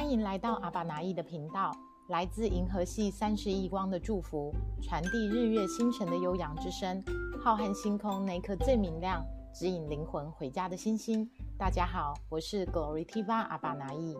欢迎来到阿巴拿意的频道，来自银河系三十亿光的祝福，传递日月星辰的悠扬之声。浩瀚星空那颗最明亮，指引灵魂回家的星星。大家好，我是 Glory Tiva 阿巴拿意。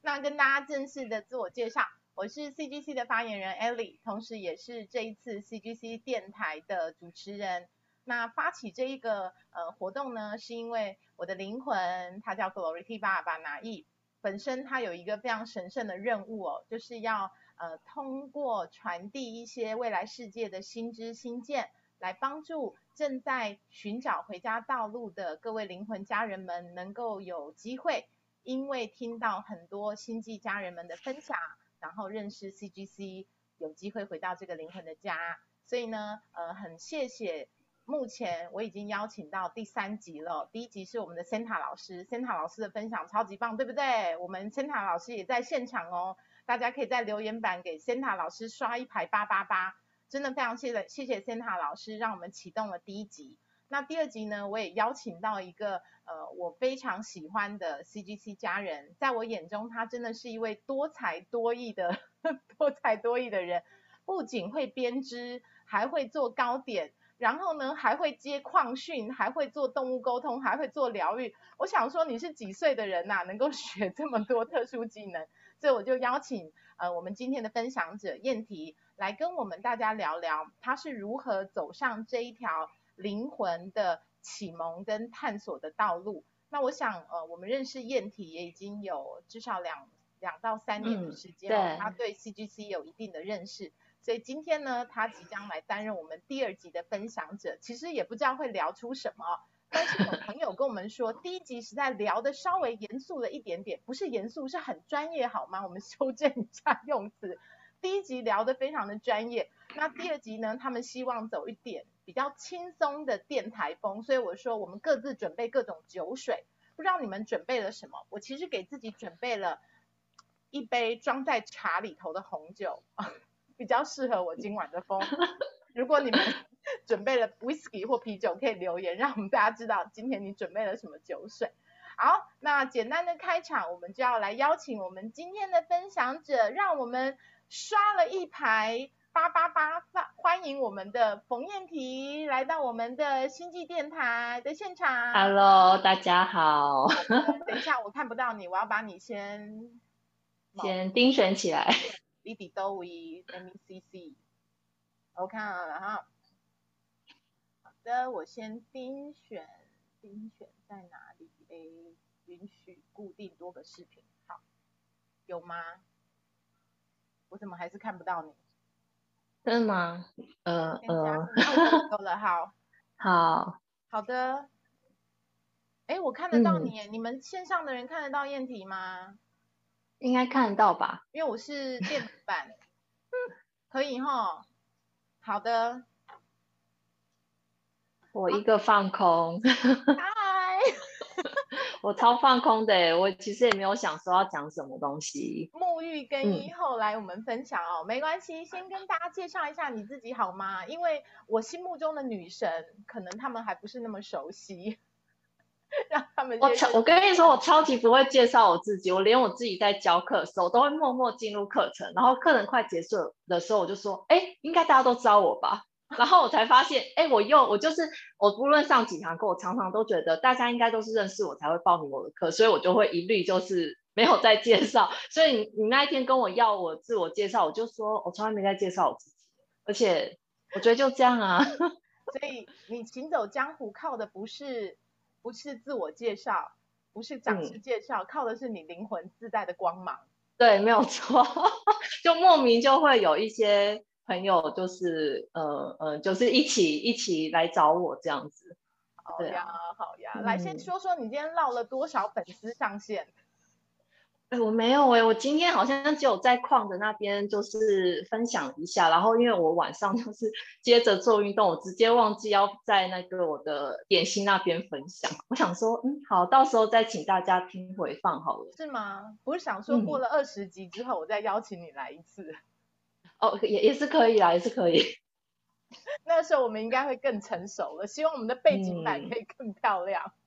那跟大家正式的自我介绍，我是 CGC 的发言人 Ellie，同时也是这一次 CGC 电台的主持人。那发起这一个呃活动呢，是因为我的灵魂，它叫 Glory T 爸爸拿意，本身它有一个非常神圣的任务哦，就是要呃通过传递一些未来世界的新知新见，来帮助正在寻找回家道路的各位灵魂家人们，能够有机会，因为听到很多星际家人们的分享，然后认识 CGC，有机会回到这个灵魂的家。所以呢，呃，很谢谢。目前我已经邀请到第三集了，第一集是我们的 Santa 老师，Santa 老师的分享超级棒，对不对？我们 Santa 老师也在现场哦，大家可以在留言板给 Santa 老师刷一排八八八，真的非常谢谢谢谢 Santa 老师，让我们启动了第一集。那第二集呢，我也邀请到一个呃我非常喜欢的 CGC 家人，在我眼中他真的是一位多才多艺的 多才多艺的人，不仅会编织，还会做糕点。然后呢，还会接矿训，还会做动物沟通，还会做疗愈。我想说，你是几岁的人呐，能够 学这么多特殊技能？所以我就邀请呃我们今天的分享者燕提来跟我们大家聊聊，他是如何走上这一条灵魂的启蒙跟探索的道路。那我想呃我们认识燕提也已经有至少两两到三年的时间了，他对 CGC 有一定的认识。所以今天呢，他即将来担任我们第二集的分享者。其实也不知道会聊出什么，但是有 朋友跟我们说，第一集实在聊的稍微严肃了一点点，不是严肃，是很专业，好吗？我们修正一下用词。第一集聊的非常的专业，那第二集呢，他们希望走一点比较轻松的电台风，所以我说我们各自准备各种酒水，不知道你们准备了什么？我其实给自己准备了一杯装在茶里头的红酒。比较适合我今晚的风。如果你们准备了 whisky 或啤酒，可以留言，让我们大家知道今天你准备了什么酒水。好，那简单的开场，我们就要来邀请我们今天的分享者，让我们刷了一排八八八，欢迎我们的冯燕皮来到我们的星际电台的现场。Hello，大家好。等一下，我看不到你，我要把你先 先盯选起来。B b 都 we m e c c，我看了哈。好的，我先精选，精选在哪里？A 允许固定多个视频，好，有吗？我怎么还是看不到你？真的吗？呃呃，够了，好，好，好的。哎，我看得到你，你们线上的人看得到燕题吗？应该看得到吧？因为我是电子版，可以哈。好的，我一个放空。嗨，我超放空的，我其实也没有想说要讲什么东西。沐浴更衣后来我们分享哦，没关系，先跟大家介绍一下你自己好吗？因为我心目中的女神，可能他们还不是那么熟悉。让他们我超我跟你说，我超级不会介绍我自己，我连我自己在教课的时候都会默默进入课程，然后课程快结束的时候，我就说，哎，应该大家都知道我吧？然后我才发现，哎，我又我就是我不论上几堂课，我常常都觉得大家应该都是认识我才会报名我的课，所以我就会一律就是没有再介绍。所以你你那一天跟我要我自我介绍，我就说我从来没在介绍我自己，而且我觉得就这样啊。所以你行走江湖靠的不是。不是自我介绍，不是讲师介绍，靠的是你灵魂自带的光芒。对，没有错，就莫名就会有一些朋友，就是呃呃，就是一起一起来找我这样子。好呀，好呀，来先说说你今天唠了多少粉丝上线。哎，我没有哎，我今天好像只有在矿的那边就是分享一下，然后因为我晚上就是接着做运动，我直接忘记要在那个我的点心那边分享。我想说，嗯，好，到时候再请大家听回放好了。是吗？我是想说过了二十集之后，我再邀请你来一次。哦，也也是可以啦，也是可以。那时候我们应该会更成熟了，希望我们的背景板可以更漂亮。嗯，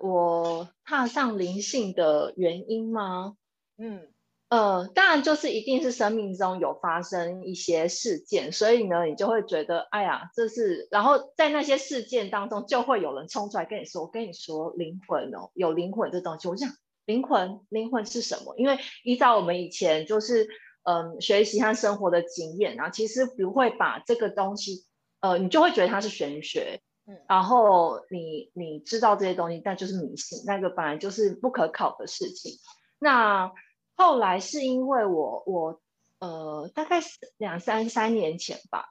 我踏上灵性的原因吗？嗯。呃，当然就是一定是生命中有发生一些事件，所以呢，你就会觉得，哎呀，这是，然后在那些事件当中，就会有人冲出来跟你说，我跟你说，灵魂哦，有灵魂这东西。我想，灵魂，灵魂是什么？因为依照我们以前就是嗯学习和生活的经验啊，其实不会把这个东西，呃，你就会觉得它是玄学，嗯，然后你你知道这些东西，但就是迷信，那个本来就是不可考的事情，那。后来是因为我我呃大概是两三三年前吧，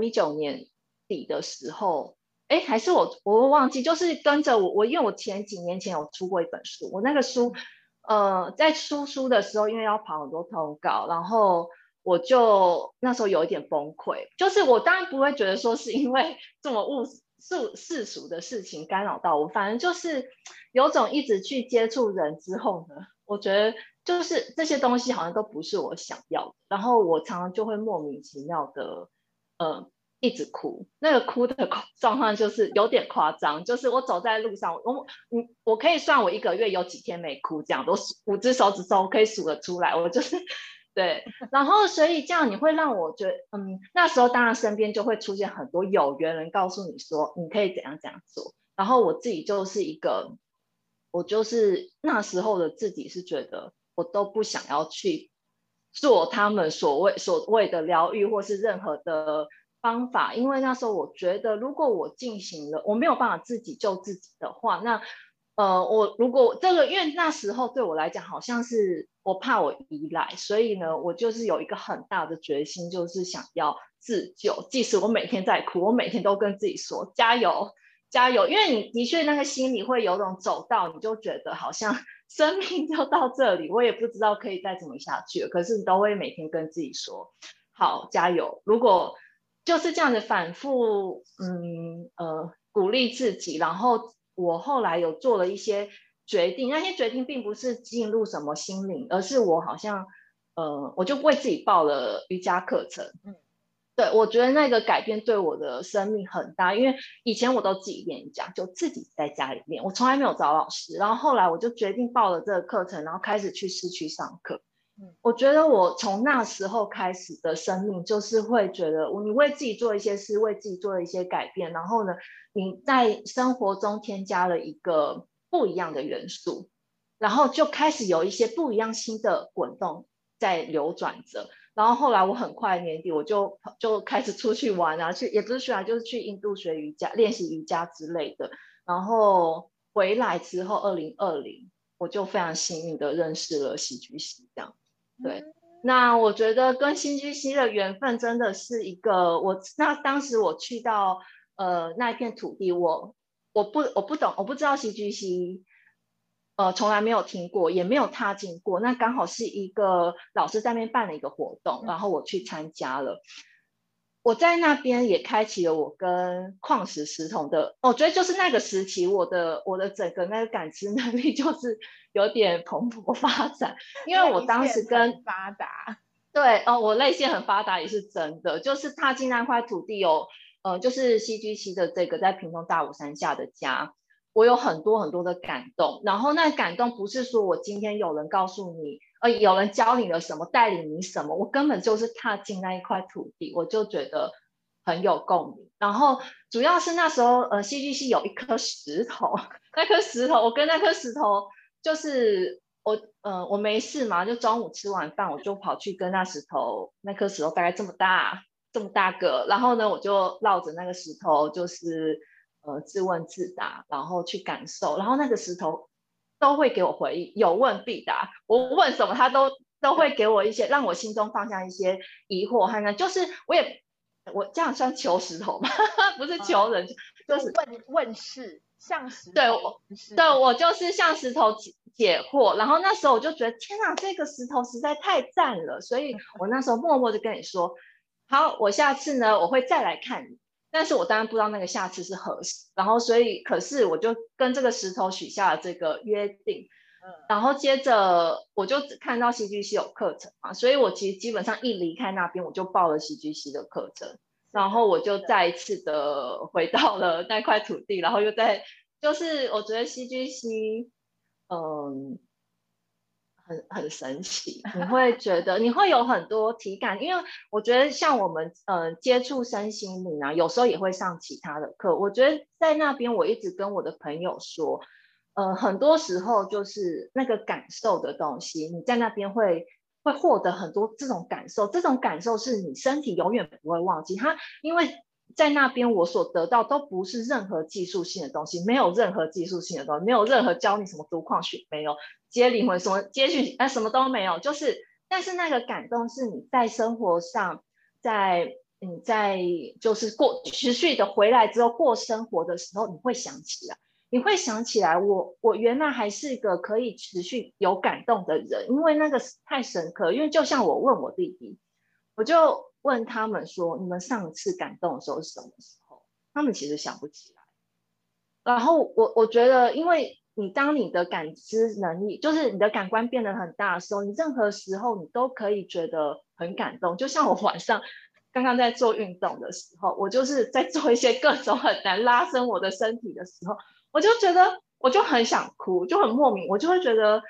一九年底的时候，哎还是我我忘记，就是跟着我我因为我前几年前有出过一本书，我那个书呃在出书的时候，因为要跑很多通告，然后我就那时候有一点崩溃，就是我当然不会觉得说是因为这么物世世俗的事情干扰到我，反正就是有种一直去接触人之后呢，我觉得。就是这些东西好像都不是我想要的，然后我常常就会莫名其妙的，呃，一直哭。那个哭的状况就是有点夸张，就是我走在路上，我，嗯，我可以算我一个月有几天没哭，这样我五只手指头可以数得出来。我就是对，然后所以这样你会让我觉得，嗯，那时候当然身边就会出现很多有缘人告诉你说你可以怎样怎样做，然后我自己就是一个，我就是那时候的自己是觉得。我都不想要去做他们所谓所谓的疗愈，或是任何的方法，因为那时候我觉得，如果我进行了，我没有办法自己救自己的话，那呃，我如果这个，因为那时候对我来讲，好像是我怕我依赖，所以呢，我就是有一个很大的决心，就是想要自救，即使我每天在哭，我每天都跟自己说加油。加油，因为你的确那个心里会有种走到，你就觉得好像 生命就到这里，我也不知道可以再怎么下去了。可是你都会每天跟自己说，好加油。如果就是这样子反复，嗯呃鼓励自己，然后我后来有做了一些决定，那些决定并不是进入什么心灵，而是我好像呃我就为自己报了瑜伽课程，嗯。对，我觉得那个改变对我的生命很大，因为以前我都自己练瑜伽，就自己在家里练，我从来没有找老师。然后后来我就决定报了这个课程，然后开始去市区上课。我觉得我从那时候开始的生命，就是会觉得，你为自己做一些事，为自己做了一些改变，然后呢，你在生活中添加了一个不一样的元素，然后就开始有一些不一样新的滚动在流转着。然后后来我很快年底我就就开始出去玩啊，去也不是去玩，就是去印度学瑜伽、练习瑜伽之类的。然后回来之后，二零二零我就非常幸运的认识了喜剧系，这样。对，那我觉得跟新居西的缘分真的是一个我那当时我去到呃那一片土地，我我不我不懂，我不知道新居西。呃，从来没有听过，也没有踏进过。那刚好是一个老师在那边办了一个活动，然后我去参加了。我在那边也开启了我跟矿石石头的，我觉得就是那个时期，我的我的整个那个感知能力就是有点蓬勃发展。因为我当时跟发达，对，哦，我泪腺很发达也是真的，就是踏进那块土地有，呃，就是戏剧系的这个在屏东大武山下的家。我有很多很多的感动，然后那感动不是说我今天有人告诉你，呃，有人教你了什么，带领你什么，我根本就是踏进那一块土地，我就觉得很有共鸣。然后主要是那时候，呃，戏剧系有一颗石头，那颗石头，我跟那颗石头就是我，呃，我没事嘛，就中午吃完饭，我就跑去跟那石头，那颗石头大概这么大，这么大个，然后呢，我就绕着那个石头，就是。呃，自问自答，然后去感受，然后那个石头都会给我回应，有问必答。我问什么，他都都会给我一些，让我心中放下一些疑惑。哈，呢，就是我也我这样算求石头吗？不是求人，就是问问事，像石头。对，我对我就是像石头解解惑。然后那时候我就觉得，天哪，这个石头实在太赞了，所以我那时候默默的跟你说，好，我下次呢，我会再来看你。但是我当然不知道那个下次是何时，然后所以可是我就跟这个石头许下了这个约定，嗯，然后接着我就看到戏剧系有课程嘛，所以我其实基本上一离开那边我就报了戏剧系的课程，然后我就再一次的 回到了那块土地，然后又在就是我觉得 CGC，嗯，很很神奇，你会觉得你会有很多体感，因为我觉得像我们呃接触身心灵啊，有时候也会上其他的课。我觉得在那边，我一直跟我的朋友说，呃，很多时候就是那个感受的东西，你在那边会会获得很多这种感受，这种感受是你身体永远不会忘记它，因为。在那边，我所得到都不是任何技术性的东西，没有任何技术性的东西，没有任何教你什么读矿学，没有接灵魂什么接续，哎，什么都没有。就是，但是那个感动是你在生活上，在你在就是过持续的回来之后过生活的时候，你会想起来，你会想起来，我我原来还是一个可以持续有感动的人，因为那个太深刻。因为就像我问我弟弟，我就。问他们说：“你们上次感动的时候是什么时候？”他们其实想不起来。然后我我觉得，因为你当你的感知能力，就是你的感官变得很大的时候，你任何时候你都可以觉得很感动。就像我晚上刚刚在做运动的时候，我就是在做一些各种很难拉伸我的身体的时候，我就觉得我就很想哭，就很莫名，我就会觉得。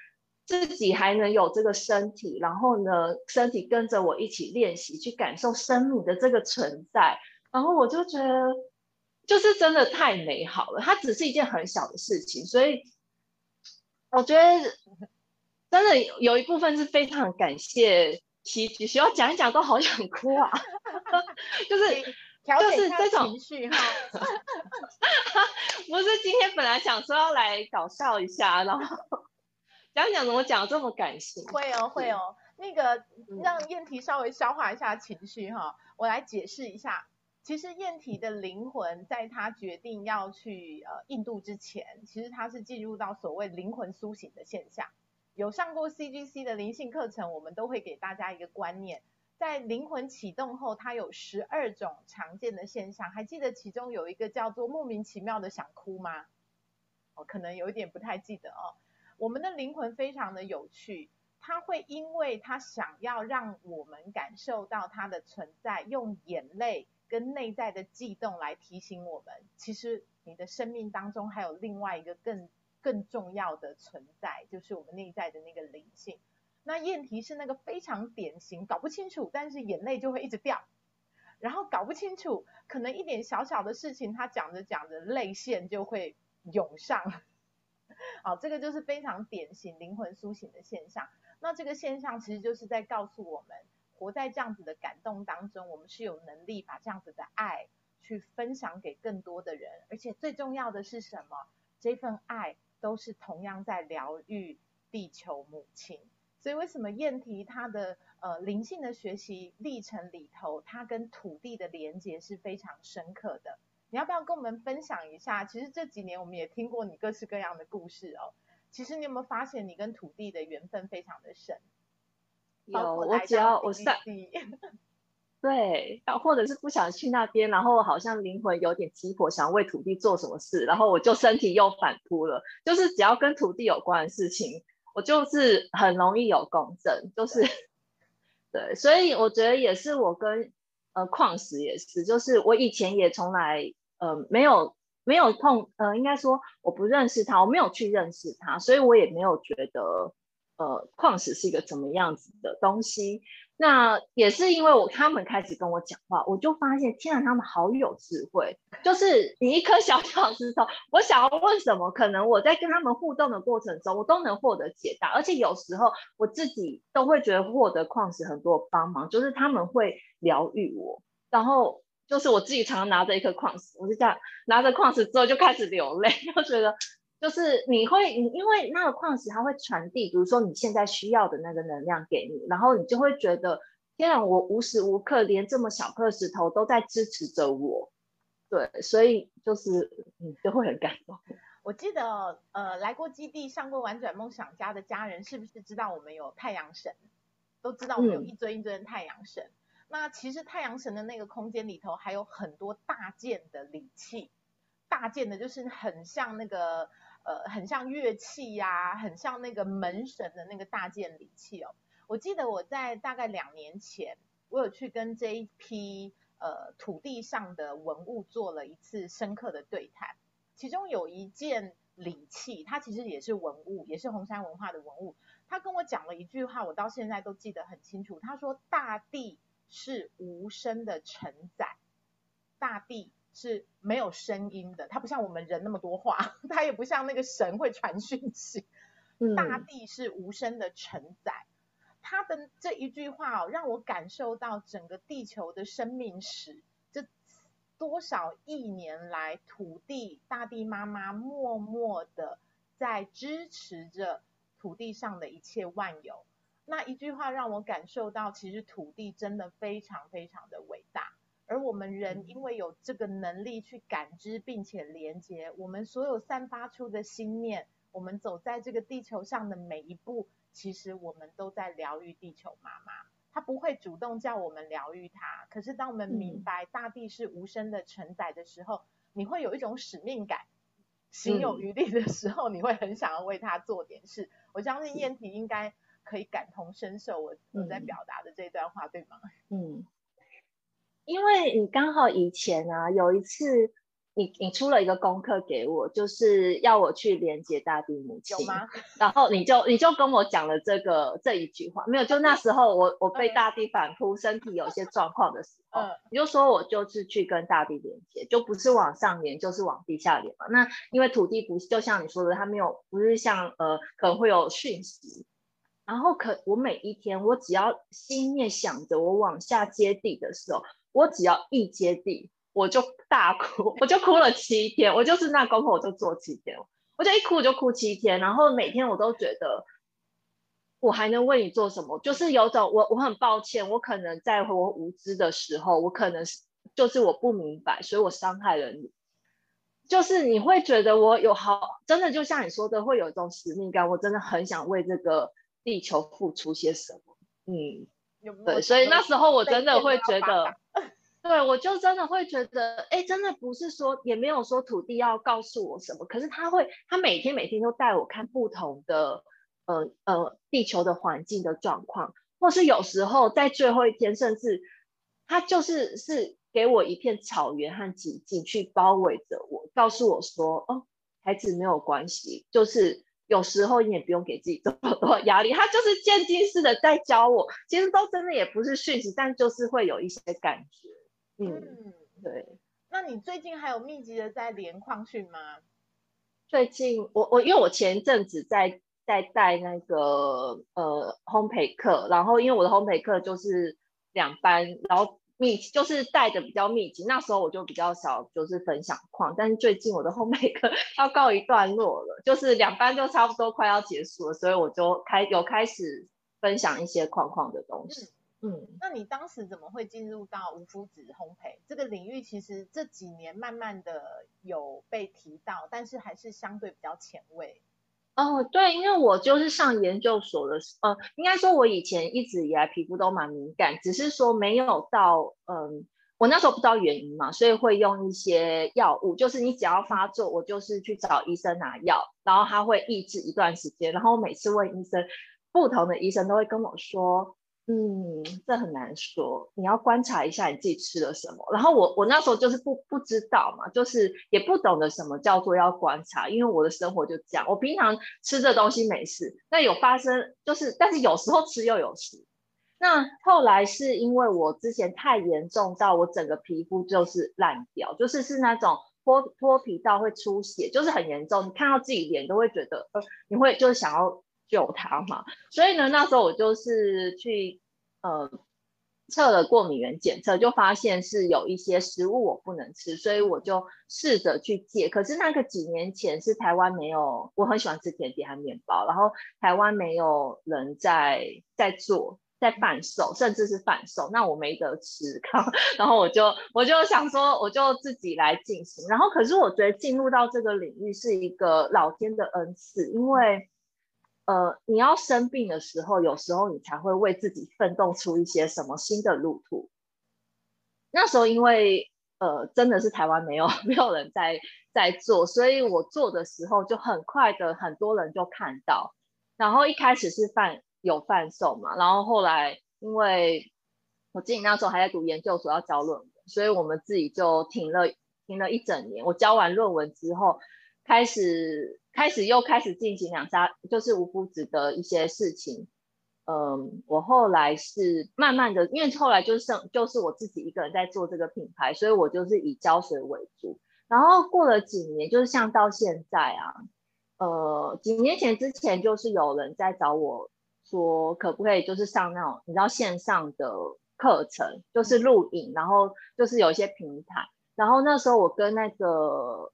自己还能有这个身体，然后呢，身体跟着我一起练习，去感受生命的这个存在，然后我就觉得，就是真的太美好了。它只是一件很小的事情，所以我觉得真的有一部分是非常感谢奇菊，需要讲一讲都好想哭啊，就是就是这种情绪哈，不是今天本来想说要来搞笑一下，然后。讲讲怎么讲这么感性？会哦，会哦。那个让燕提稍微消化一下情绪哈，我来解释一下。其实燕提的灵魂在他决定要去呃印度之前，其实他是进入到所谓灵魂苏醒的现象。有上过 CGC 的灵性课程，我们都会给大家一个观念，在灵魂启动后，它有十二种常见的现象。还记得其中有一个叫做莫名其妙的想哭吗？哦，可能有一点不太记得哦。我们的灵魂非常的有趣，它会因为它想要让我们感受到它的存在，用眼泪跟内在的悸动来提醒我们，其实你的生命当中还有另外一个更更重要的存在，就是我们内在的那个灵性。那验题是那个非常典型，搞不清楚，但是眼泪就会一直掉，然后搞不清楚，可能一点小小的事情，他讲着讲着泪腺就会涌上。好，这个就是非常典型灵魂苏醒的现象。那这个现象其实就是在告诉我们，活在这样子的感动当中，我们是有能力把这样子的爱去分享给更多的人。而且最重要的是什么？这份爱都是同样在疗愈地球母亲。所以为什么燕提他的呃灵性的学习历程里头，他跟土地的连接是非常深刻的。你要不要跟我们分享一下？其实这几年我们也听过你各式各样的故事哦。其实你有没有发现，你跟土地的缘分非常的深？有，我只要我上，对，或者是不想去那边，然后好像灵魂有点急迫，想为土地做什么事，然后我就身体又反扑了。就是只要跟土地有关的事情，我就是很容易有共振。就是对，所以我觉得也是我跟呃矿石也是，就是我以前也从来。呃，没有没有碰，呃，应该说我不认识他，我没有去认识他，所以我也没有觉得，呃，矿石是一个怎么样子的东西。那也是因为我他们开始跟我讲话，我就发现，天啊，他们好有智慧。就是你一颗小小石头，我想要问什么，可能我在跟他们互动的过程中，我都能获得解答。而且有时候我自己都会觉得获得矿石很多帮忙，就是他们会疗愈我，然后。就是我自己常常拿着一颗矿石，我就这样拿着矿石之后就开始流泪，就觉得就是你会，你因为那个矿石它会传递，比如说你现在需要的那个能量给你，然后你就会觉得，天啊，我无时无刻连这么小颗石头都在支持着我，对，所以就是你就会很感动。我记得呃来过基地上过玩转梦想家的家人，是不是知道我们有太阳神？都知道我们有一尊一尊的太阳神。那其实太阳神的那个空间里头还有很多大件的礼器，大件的就是很像那个呃很像乐器呀，很像那个门神的那个大件礼器哦。我记得我在大概两年前，我有去跟这一批呃土地上的文物做了一次深刻的对谈。其中有一件礼器，它其实也是文物，也是红山文化的文物。他跟我讲了一句话，我到现在都记得很清楚。他说：“大地是无声的承载，大地是没有声音的，它不像我们人那么多话，它也不像那个神会传讯息。大地是无声的承载。”他的这一句话哦，让我感受到整个地球的生命史，这多少亿年来，土地、大地妈妈默默的在支持着土地上的一切万有。那一句话让我感受到，其实土地真的非常非常的伟大，而我们人因为有这个能力去感知并且连接，我们所有散发出的心念，我们走在这个地球上的每一步。其实我们都在疗愈地球妈妈，她不会主动叫我们疗愈她。可是当我们明白大地是无声的承载的时候，你会有一种使命感，心有余力的时候，你会很想要为她做点事。我相信燕婷应该可以感同身受我我在表达的这段话，对吗？嗯，因为你刚好以前啊有一次。你你出了一个功课给我，就是要我去连接大地母亲，有吗？然后你就你就跟我讲了这个这一句话，没有？就那时候我我被大地反扑，身体有些状况的时候，你就说我就是去跟大地连接，就不是往上连，就是往地下连嘛。那因为土地不是就像你说的，它没有不是像呃可能会有讯息，然后可我每一天我只要心念想着我往下接地的时候，我只要一接地。我就大哭，我就哭了七天，我就是那功课我就做七天，我就一哭我就哭七天，然后每天我都觉得我还能为你做什么，就是有种我我很抱歉，我可能在我无知的时候，我可能是就是我不明白，所以我伤害了你，就是你会觉得我有好，真的就像你说的，会有一种使命感，我真的很想为这个地球付出些什么，嗯，对，所以那时候我真的会觉得。对，我就真的会觉得，哎，真的不是说，也没有说土地要告诉我什么，可是他会，他每天每天都带我看不同的，呃呃，地球的环境的状况，或是有时候在最后一天，甚至他就是是给我一片草原和寂静去包围着我，告诉我说，哦，孩子没有关系，就是有时候你也不用给自己这么多压力，他就是渐进式的在教我，其实都真的也不是讯息，但就是会有一些感觉。嗯，对。那你最近还有密集的在连矿训吗？最近我我因为我前一阵子在在带那个呃烘焙课，然后因为我的烘焙课就是两班，然后密就是带的比较密集，那时候我就比较少就是分享框，但是最近我的烘焙课要告一段落了，就是两班就差不多快要结束了，所以我就开有开始分享一些框框的东西。嗯，那你当时怎么会进入到无麸质烘焙这个领域？其实这几年慢慢的有被提到，但是还是相对比较前卫。哦，对，因为我就是上研究所的时，呃，应该说我以前一直以来皮肤都蛮敏感，只是说没有到，嗯，我那时候不知道原因嘛，所以会用一些药物，就是你只要发作，我就是去找医生拿药，然后他会抑制一段时间，然后每次问医生，不同的医生都会跟我说。嗯，这很难说，你要观察一下你自己吃了什么。然后我我那时候就是不不知道嘛，就是也不懂得什么叫做要观察，因为我的生活就这样，我平常吃这东西没事，那有发生就是，但是有时候吃又有事。那后来是因为我之前太严重到我整个皮肤就是烂掉，就是是那种脱脱皮到会出血，就是很严重，你看到自己脸都会觉得呃，你会就是想要。救他嘛，所以呢，那时候我就是去呃测了过敏原检测，就发现是有一些食物我不能吃，所以我就试着去戒。可是那个几年前是台湾没有，我很喜欢吃甜点和面包，然后台湾没有人在在做在贩售，甚至是贩售，那我没得吃，然后我就我就想说，我就自己来进行。然后可是我觉得进入到这个领域是一个老天的恩赐，因为。呃，你要生病的时候，有时候你才会为自己奋斗出一些什么新的路途。那时候因为呃，真的是台湾没有 没有人在在做，所以我做的时候就很快的，很多人就看到。然后一开始是贩有贩售嘛，然后后来因为我自己那时候还在读研究所要交论文，所以我们自己就停了停了一整年。我交完论文之后，开始开始又开始进行两三就是无夫子的一些事情。嗯，我后来是慢慢的，因为后来就是剩就是我自己一个人在做这个品牌，所以我就是以胶水为主。然后过了几年，就是像到现在啊，呃，几年前之前就是有人在找我说，可不可以就是上那种你知道线上的课程，就是录影，然后就是有一些平台。然后那时候我跟那个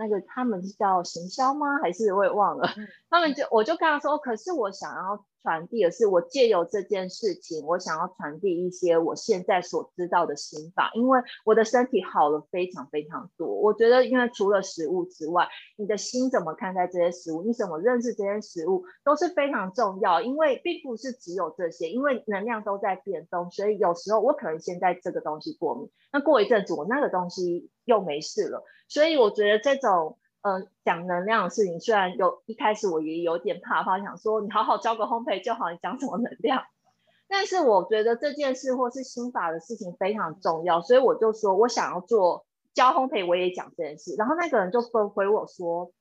那个他们是叫行销吗？还是我也忘了？他们就我就跟他说，可是我想要。传递的是我借由这件事情，我想要传递一些我现在所知道的心法，因为我的身体好了非常非常多。我觉得，因为除了食物之外，你的心怎么看待这些食物，你怎么认识这些食物，都是非常重要。因为并不是只有这些，因为能量都在变动，所以有时候我可能现在这个东西过敏，那过一阵子我那个东西又没事了。所以我觉得这种。嗯，讲能量的事情，虽然有一开始我也有点怕怕，想说你好好教个烘焙就好，你讲什么能量？但是我觉得这件事或是心法的事情非常重要，所以我就说我想要做教烘焙，我也讲这件事。然后那个人就回回我说，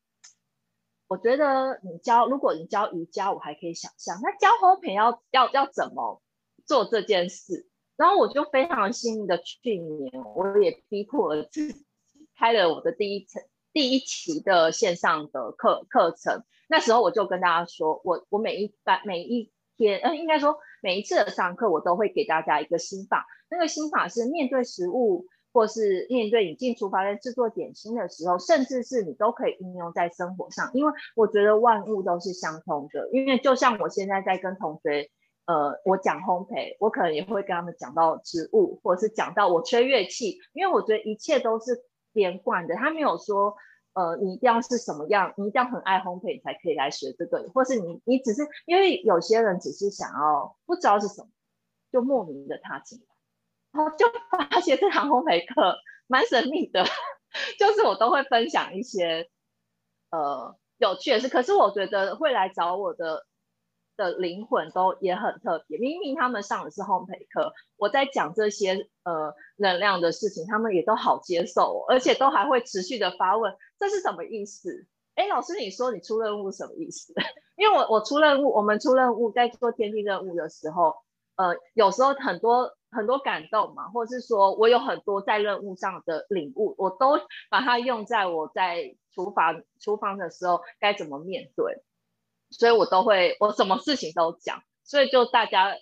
我觉得你教，如果你教瑜伽，我还可以想象，那教烘焙要要要怎么做这件事？然后我就非常幸运的去年，我也逼迫了自己开了我的第一层。第一期的线上的课课程，那时候我就跟大家说，我我每一班每一天，呃，应该说每一次的上课，我都会给大家一个心法。那个心法是面对食物，或是面对你进厨房在制作点心的时候，甚至是你都可以应用在生活上。因为我觉得万物都是相通的。因为就像我现在在跟同学，呃，我讲烘焙，我可能也会跟他们讲到植物，或者是讲到我吹乐器，因为我觉得一切都是。连贯的，他没有说，呃，你一定要是什么样，你一定要很爱烘焙才可以来学这个，或是你你只是因为有些人只是想要不知道是什么，就莫名的踏进来，然后就发现这堂烘焙课蛮神秘的，就是我都会分享一些呃有趣的事，可是我觉得会来找我的。的灵魂都也很特别，明明他们上的是烘焙课，我在讲这些呃能量的事情，他们也都好接受，而且都还会持续的发问，这是什么意思？哎，老师你说你出任务什么意思？因为我我出任务，我们出任务在做天地任务的时候，呃，有时候很多很多感动嘛，或者是说我有很多在任务上的领悟，我都把它用在我在厨房厨房的时候该怎么面对。所以我都会，我什么事情都讲，所以就大家，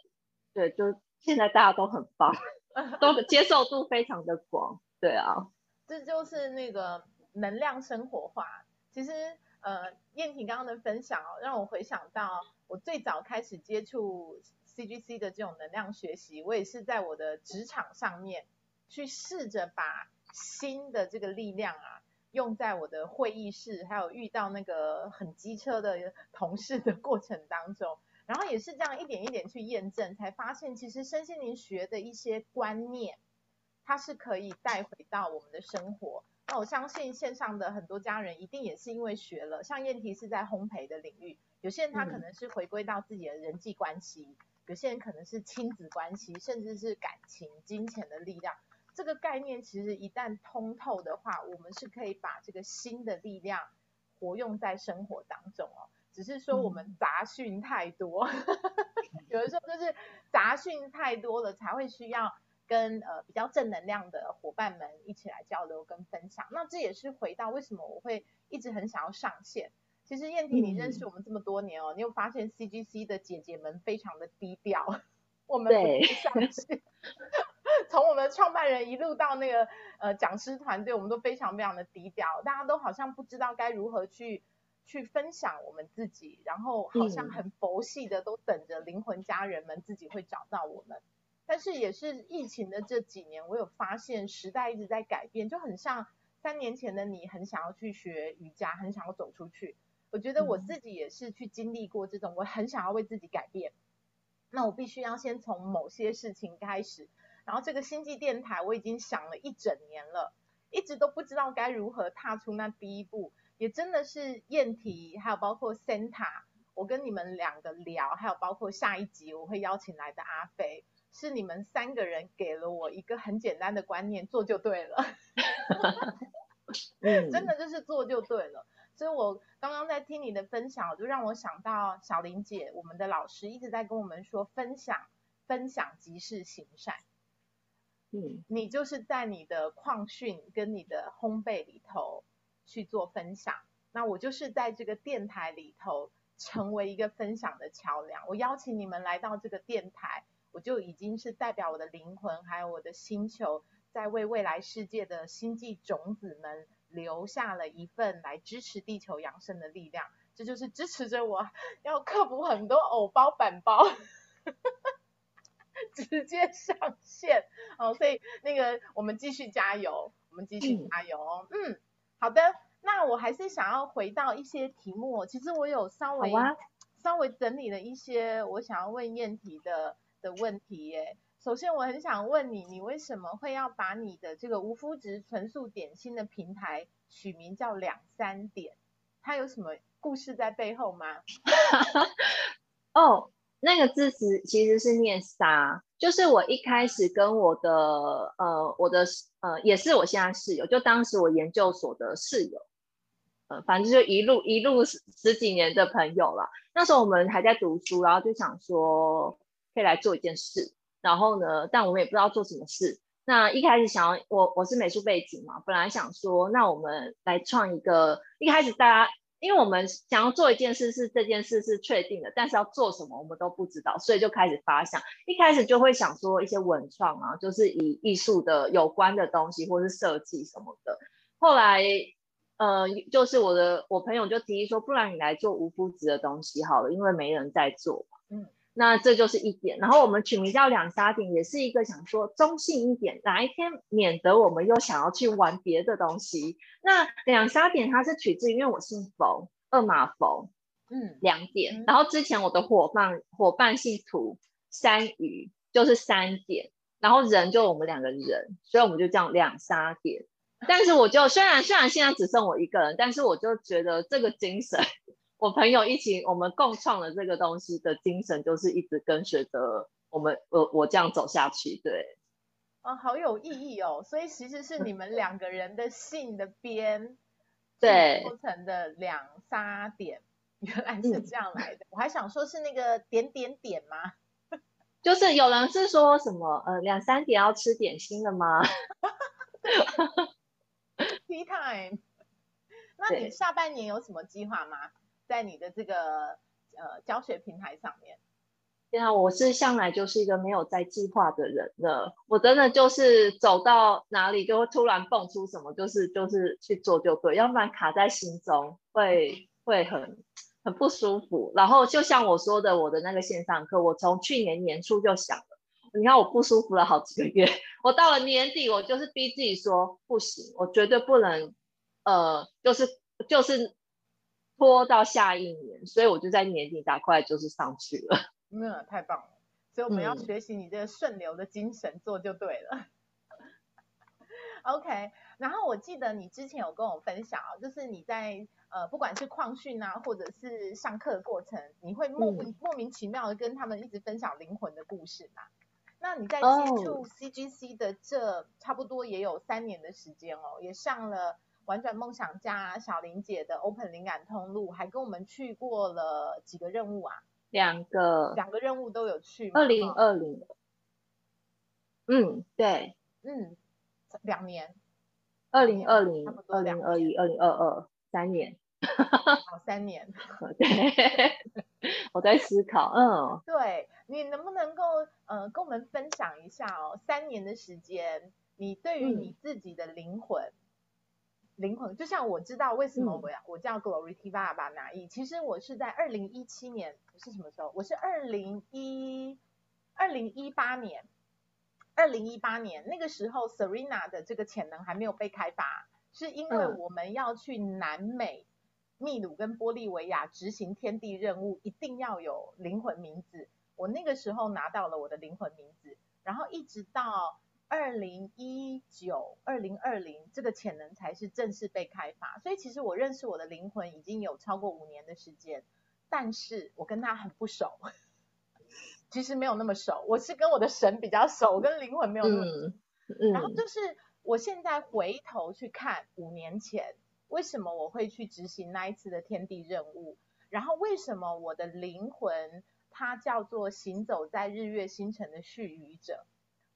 对，就现在大家都很棒，都接受度非常的广，对啊，这就是那个能量生活化。其实，呃，燕婷刚刚的分享哦，让我回想到我最早开始接触 CGC 的这种能量学习，我也是在我的职场上面去试着把新的这个力量啊。用在我的会议室，还有遇到那个很机车的 同事的过程当中，然后也是这样一点一点去验证，才发现其实身心灵学的一些观念，它是可以带回到我们的生活。那我相信线上的很多家人一定也是因为学了，像燕婷是在烘焙的领域，有些人他可能是回归到自己的人际关系，有些人可能是亲子关系，甚至是感情、金钱的力量。这个概念其实一旦通透的话，我们是可以把这个新的力量活用在生活当中哦。只是说我们杂讯太多，有的时候就是杂讯太多了，才会需要跟呃比较正能量的伙伴们一起来交流跟分享。那这也是回到为什么我会一直很想要上线。其实燕婷，你认识我们这么多年哦，你有发现 CGC 的姐姐们非常的低调，我们不上线。从我们创办人一路到那个呃讲师团队，我们都非常非常的低调，大家都好像不知道该如何去去分享我们自己，然后好像很佛系的都等着灵魂家人们自己会找到我们。但是也是疫情的这几年，我有发现时代一直在改变，就很像三年前的你很想要去学瑜伽，很想要走出去。我觉得我自己也是去经历过这种，我很想要为自己改变，那我必须要先从某些事情开始。然后这个星际电台我已经想了一整年了，一直都不知道该如何踏出那第一步，也真的是燕提，还有包括 Santa，我跟你们两个聊，还有包括下一集我会邀请来的阿飞，是你们三个人给了我一个很简单的观念，做就对了。嗯，真的就是做就对了。所以我刚刚在听你的分享，就让我想到小林姐，我们的老师一直在跟我们说，分享分享即是行善。你就是在你的矿训跟你的烘焙里头去做分享，那我就是在这个电台里头成为一个分享的桥梁。我邀请你们来到这个电台，我就已经是代表我的灵魂，还有我的星球，在为未来世界的星际种子们留下了一份来支持地球养生的力量。这就是支持着我要克服很多藕包板包。直接上线哦，所以那个我们继续加油，我们继续加油哦。嗯，好的，那我还是想要回到一些题目，其实我有稍微稍微整理了一些我想要问燕题的的问题耶。首先我很想问你，你为什么会要把你的这个无麸质纯素点心的平台取名叫两三点？它有什么故事在背后吗？哦。那个字词其实是念沙，就是我一开始跟我的呃我的呃也是我现在室友，就当时我研究所的室友，呃反正就一路一路十十几年的朋友了。那时候我们还在读书，然后就想说可以来做一件事，然后呢，但我们也不知道做什么事。那一开始想要我我是美术背景嘛，本来想说那我们来创一个，一开始大家。因为我们想要做一件事，是这件事是确定的，但是要做什么我们都不知道，所以就开始发想。一开始就会想说一些文创啊，就是以艺术的有关的东西，或是设计什么的。后来，呃，就是我的我朋友就提议说，不然你来做无麸质的东西好了，因为没人在做。嗯。那这就是一点，然后我们取名叫两沙点，也是一个想说中性一点，哪一天免得我们又想要去玩别的东西。那两沙点它是取自，因为我姓冯，二马冯，嗯，两点。然后之前我的伙伴伙伴姓涂，三鱼就是三点，然后人就我们两个人，所以我们就叫两沙点。但是我就虽然虽然现在只剩我一个人，但是我就觉得这个精神。我朋友一起，我们共创了这个东西的精神，就是一直跟随着我们，我我这样走下去，对。啊，好有意义哦！所以其实是你们两个人的信的边，对，构成的两沙点，原来是这样来的。我还想说是那个点点点吗？就是有人是说什么，呃，两三点要吃点心了吗？Tea time。那你下半年有什么计划吗？在你的这个呃教学平台上面，对啊，我是向来就是一个没有在计划的人了，我真的就是走到哪里就会突然蹦出什么，就是就是去做就对，要不然卡在心中会会很很不舒服。然后就像我说的，我的那个线上课，我从去年年初就想了，你看我不舒服了好几个月，我到了年底，我就是逼自己说不行，我绝对不能呃，就是就是。拖到下一年，所以我就在年底打快就是上去了。嗯，太棒了！所以我们要学习你这个顺流的精神，做就对了。OK，然后我记得你之前有跟我分享哦，就是你在呃不管是矿训啊，或者是上课的过程，你会莫名莫名其妙的跟他们一直分享灵魂的故事嘛？那你在接触 CGC 的这差不多也有三年的时间哦，也上了。玩转梦想家小林姐的 Open 灵感通路，还跟我们去过了几个任务啊？两个，两个任务都有去。二零二零。嗯，对。嗯，两年。二零二零、二零二一、二零二二，三年。好，三年。对，我在思考。嗯，对你能不能够呃跟我们分享一下哦？三年的时间，你对于你自己的灵魂。灵魂就像我知道为什么我要我叫 Glory T 爸爸拿意，其实我是在二零一七年，是什么时候？我是二零一二零一八年，二零一八年那个时候，Serena 的这个潜能还没有被开发，是因为我们要去南美秘鲁跟玻利维亚执行天地任务，一定要有灵魂名字。我那个时候拿到了我的灵魂名字，然后一直到。二零一九、二零二零，这个潜能才是正式被开发。所以其实我认识我的灵魂已经有超过五年的时间，但是我跟他很不熟。其实没有那么熟，我是跟我的神比较熟，我跟灵魂没有那么。然后就是我现在回头去看五年前，为什么我会去执行那一次的天地任务？然后为什么我的灵魂它叫做行走在日月星辰的续语者？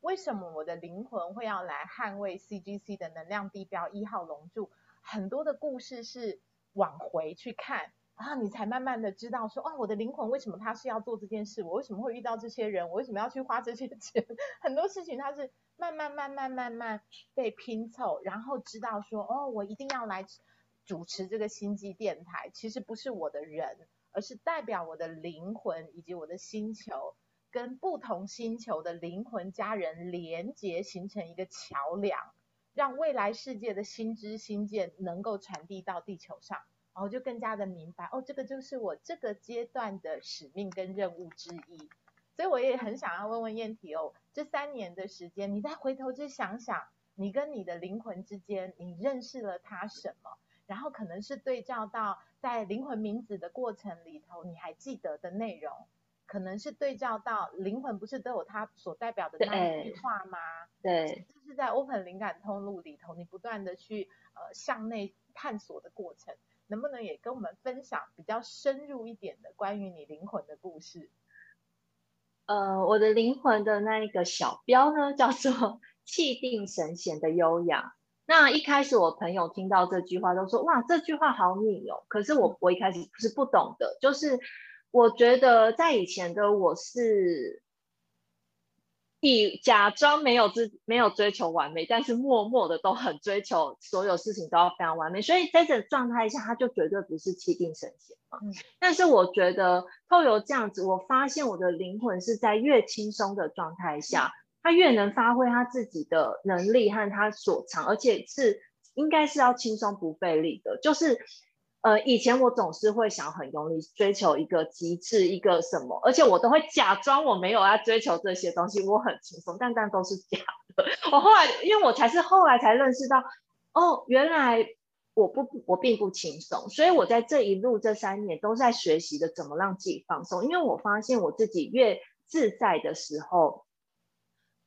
为什么我的灵魂会要来捍卫 CGC 的能量地标一号龙柱？很多的故事是往回去看，然后你才慢慢的知道说，哦，我的灵魂为什么他是要做这件事？我为什么会遇到这些人？我为什么要去花这些 钱？很多事情它是慢慢慢慢慢慢被拼凑，然后知道说，哦，我一定要来主持这个星际电台。其实不是我的人，而是代表我的灵魂以及我的星球，跟不同星球的灵魂家人连接，形成一个桥梁。让未来世界的新知新见能够传递到地球上，然后就更加的明白哦，这个就是我这个阶段的使命跟任务之一。所以我也很想要问问燕婷哦，这三年的时间，你再回头去想想，你跟你的灵魂之间，你认识了他什么？然后可能是对照到在灵魂名字的过程里头，你还记得的内容，可能是对照到灵魂不是都有它所代表的那句话吗？对。是在 Open 灵感通路里头，你不断的去呃向内探索的过程，能不能也跟我们分享比较深入一点的关于你灵魂的故事？呃，我的灵魂的那一个小标呢，叫做气定神闲的优雅。那一开始我朋友听到这句话都说，哇，这句话好你哦。可是我我一开始是不懂的，就是我觉得在以前的我是。以假装没有自没有追求完美，但是默默的都很追求所有事情都要非常完美，所以在这状态下，他就绝对不是气定神闲嘛。嗯。但是我觉得透由这样子，我发现我的灵魂是在越轻松的状态下，他越能发挥他自己的能力和他所长，而且是应该是要轻松不费力的，就是。呃，以前我总是会想很用力追求一个极致，一个什么，而且我都会假装我没有要追求这些东西，我很轻松，但但都是假的。我后来，因为我才是后来才认识到，哦，原来我不我并不轻松，所以我在这一路这三年都在学习的怎么让自己放松，因为我发现我自己越自在的时候，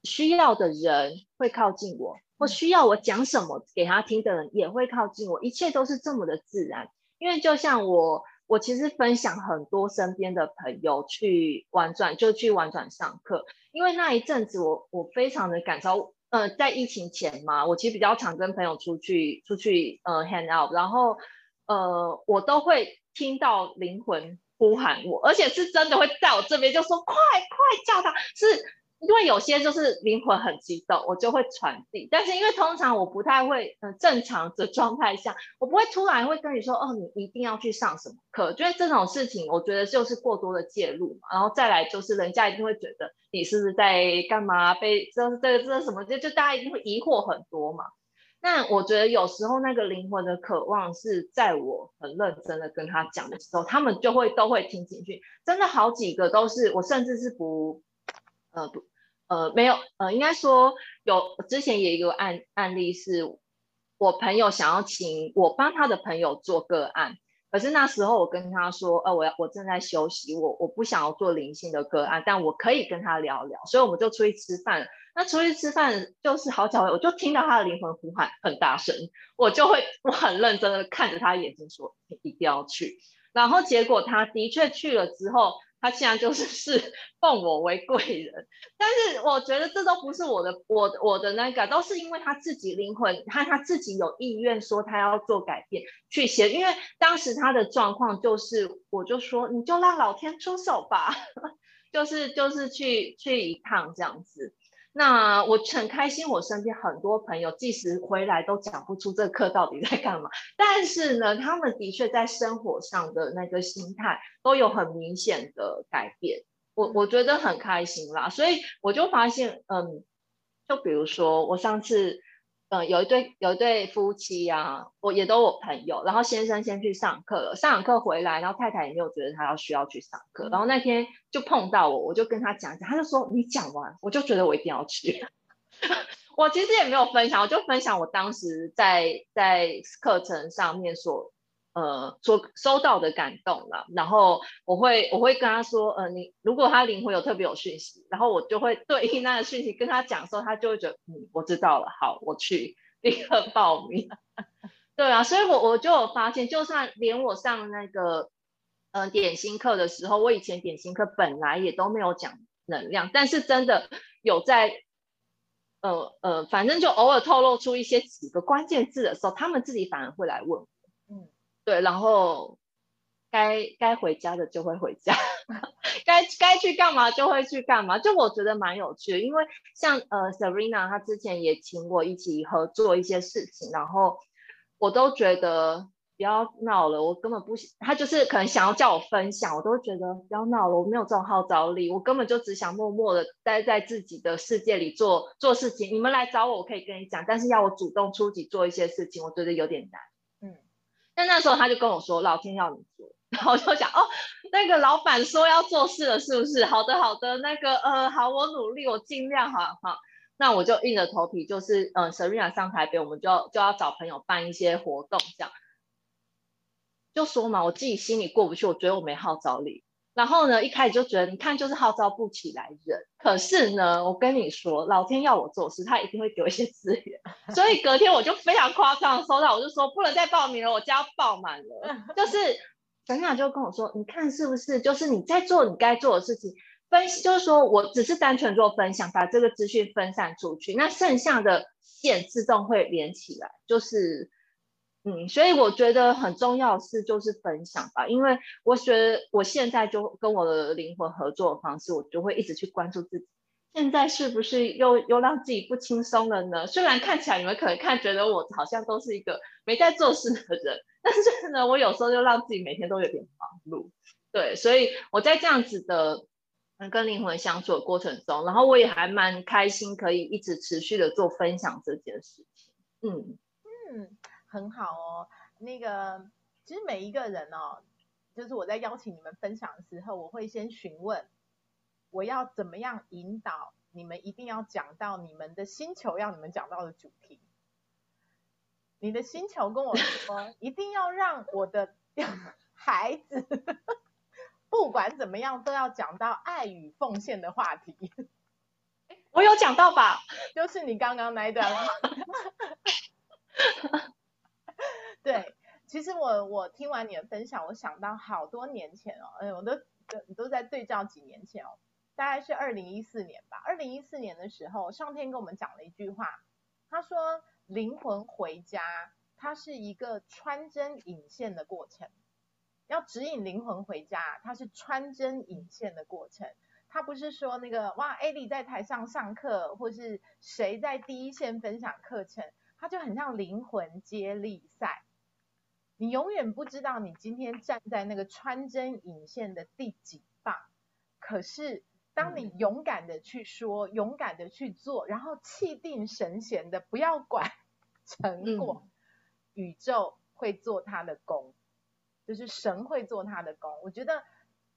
需要的人会靠近我，或需要我讲什么给他听的人也会靠近我，一切都是这么的自然。因为就像我，我其实分享很多身边的朋友去玩转，就去玩转上课。因为那一阵子，我我非常的感受，呃，在疫情前嘛，我其实比较常跟朋友出去出去呃 hang out，然后呃，我都会听到灵魂呼喊我，而且是真的会在我这边就说快快叫他，是。因为有些就是灵魂很激动，我就会传递。但是因为通常我不太会，嗯，正常的 状态下，我不会突然会跟你说，哦，你一定要去上什么课。因为这种事情，我觉得就是过多的介入嘛。然后再来就是人家一定会觉得你是不是在干嘛？被这这这什么？就就大家一定会疑惑很多嘛。那我觉得有时候那个灵魂的渴望是在我很认真的跟他讲的时候，他们就会都会听进去。真的好几个都是我甚至是不，呃不。呃，没有，呃，应该说有，之前也有案案例是，我朋友想要请我帮他的朋友做个案，可是那时候我跟他说，呃，我要我正在休息，我我不想要做灵性的个案，但我可以跟他聊聊，所以我们就出去吃饭。那出去吃饭就是好巧，我就听到他的灵魂呼喊很大声，我就会我很认真的看着他眼睛说，你一定要去。然后结果他的确去了之后。他现在就是 是奉我为贵人，但是我觉得这都不是我的，我我的那个都是因为他自己灵魂，他他自己有意愿说他要做改变去写，因为当时他的状况就是，我就说你就让老天出手吧，就是就是去去一趟这样子。那我很开心，我身边很多朋友即使回来都讲不出这课到底在干嘛，但是呢，他们的确在生活上的那个心态都有很明显的改变，我我觉得很开心啦，所以我就发现，嗯，就比如说我上次。嗯，有一对有一对夫妻啊，我也都我朋友，然后先生先去上课了，上完课回来，然后太太也没有觉得他要需要去上课，然后那天就碰到我，我就跟他讲讲，他就说你讲完，我就觉得我一定要去。我其实也没有分享，我就分享我当时在在课程上面所呃所收到的感动了。然后我会我会跟他说，呃，你如果他灵魂有特别有讯息，然后我就会对应那个讯息跟他讲说，他就会觉得，嗯，我知道了，好，我去立刻报名。对啊，所以我我就有发现，就算连我上那个嗯点心课的时候，我以前点心课本来也都没有讲能量，但是真的有在。呃呃，反正就偶尔透露出一些几个关键字的时候，他们自己反而会来问。对，然后该该回家的就会回家，该该去干嘛就会去干嘛。就我觉得蛮有趣的，因为像呃 Serena 她之前也请我一起合作一些事情，然后我都觉得。不要闹了，我根本不想他就是可能想要叫我分享，我都觉得不要闹了，我没有这种号召力，我根本就只想默默的待在自己的世界里做做事情。你们来找我，我可以跟你讲，但是要我主动出击做一些事情，我觉得有点难。嗯，但那时候他就跟我说，老天要你做，然后我就想哦，那个老板说要做事了，是不是？好的，好的，那个呃，好，我努力，我尽量，好好。那我就硬着头皮，就是嗯，Serena 上台北，我们就就要找朋友办一些活动，这样。就说嘛，我自己心里过不去，我觉得我没号召力。然后呢，一开始就觉得，你看就是号召不起来人。可是呢，我跟你说，老天要我做事，他一定会给我一些资源。所以隔天我就非常夸张的收到，我就说不能再报名了，我家爆满了。就是小雅就跟我说，你看是不是？就是你在做你该做的事情，分就是说我只是单纯做分享，把这个资讯分散出去，那剩下的线自动会连起来，就是。嗯，所以我觉得很重要的是就是分享吧，因为我觉得我现在就跟我的灵魂合作的方式，我就会一直去关注自己，现在是不是又又让自己不轻松了呢？虽然看起来你们可能看觉得我好像都是一个没在做事的人，但是呢，我有时候就让自己每天都有点忙碌。对，所以我在这样子的嗯跟灵魂相处的过程中，然后我也还蛮开心，可以一直持续的做分享这件事情。嗯嗯。很好哦，那个其实每一个人哦，就是我在邀请你们分享的时候，我会先询问我要怎么样引导你们，一定要讲到你们的星球要你们讲到的主题。你的星球跟我说，一定要让我的孩子 不管怎么样都要讲到爱与奉献的话题。我有讲到吧？就是你刚刚那一段。对，其实我我听完你的分享，我想到好多年前哦，哎，我都都都在对照几年前哦，大概是二零一四年吧。二零一四年的时候，上天跟我们讲了一句话，他说灵魂回家，它是一个穿针引线的过程，要指引灵魂回家，它是穿针引线的过程，它不是说那个哇，艾莉在台上上课，或是谁在第一线分享课程，它就很像灵魂接力赛。你永远不知道你今天站在那个穿针引线的第几棒，可是当你勇敢的去说，勇敢的去做，然后气定神闲的不要管 成果，宇宙会做他的功，就是神会做他的功。我觉得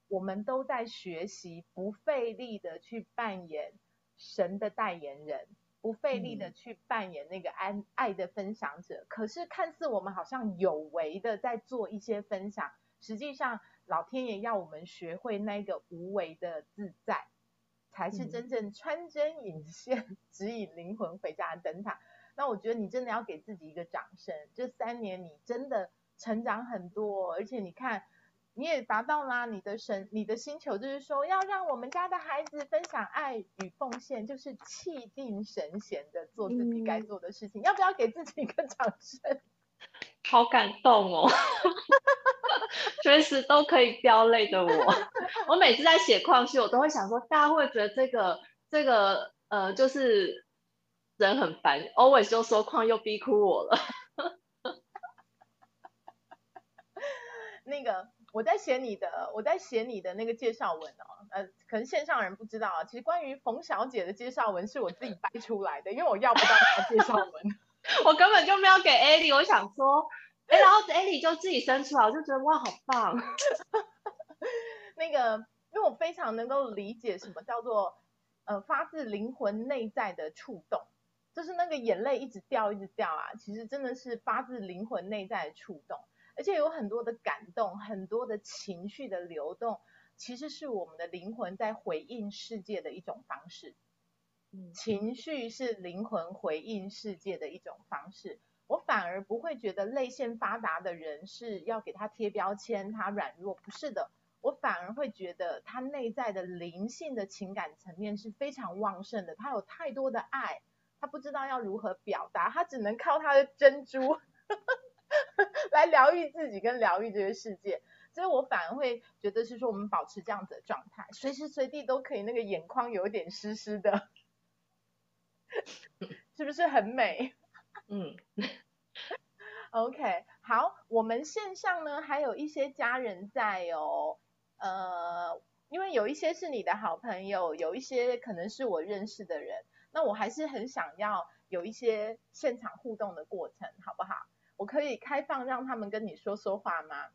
我们都在学习，不费力的去扮演神的代言人。不费力的去扮演那个爱爱的分享者，可是看似我们好像有为的在做一些分享，实际上老天爷要我们学会那个无为的自在，才是真正穿针引线指引灵魂回家的灯塔。那我觉得你真的要给自己一个掌声，这三年你真的成长很多，而且你看。你也达到啦，你的神，你的星球就是说，要让我们家的孩子分享爱与奉献，就是气定神闲的做自己该做的事情。要不要给自己一个掌声？好感动哦，随时都可以飙泪的我。我每次在写矿序，我都会想说，大家会觉得这个这个呃，就是人很烦，always 就说矿又逼哭我了。那个。我在写你的，我在写你的那个介绍文哦，呃，可能线上人不知道啊，其实关于冯小姐的介绍文是我自己掰出来的，因为我要不到她介绍文，我根本就没有给艾莉，我想说，哎，然后艾莉就自己生出来，我就觉得哇，好棒。那个，因为我非常能够理解什么叫做呃发自灵魂内在的触动，就是那个眼泪一直掉一直掉啊，其实真的是发自灵魂内在的触动。而且有很多的感动，很多的情绪的流动，其实是我们的灵魂在回应世界的一种方式。情绪是灵魂回应世界的一种方式。我反而不会觉得泪腺发达的人是要给他贴标签，他软弱，不是的。我反而会觉得他内在的灵性的情感层面是非常旺盛的，他有太多的爱，他不知道要如何表达，他只能靠他的珍珠 来疗愈自己跟疗愈这个世界。所以我反而会觉得是说，我们保持这样子的状态，随时随地都可以那个眼眶有一点湿湿的，是不是很美？嗯。OK，好，我们线上呢还有一些家人在哦，呃，因为有一些是你的好朋友，有一些可能是我认识的人，那我还是很想要有一些现场互动的过程，好不好？我可以开放让他们跟你说说话吗？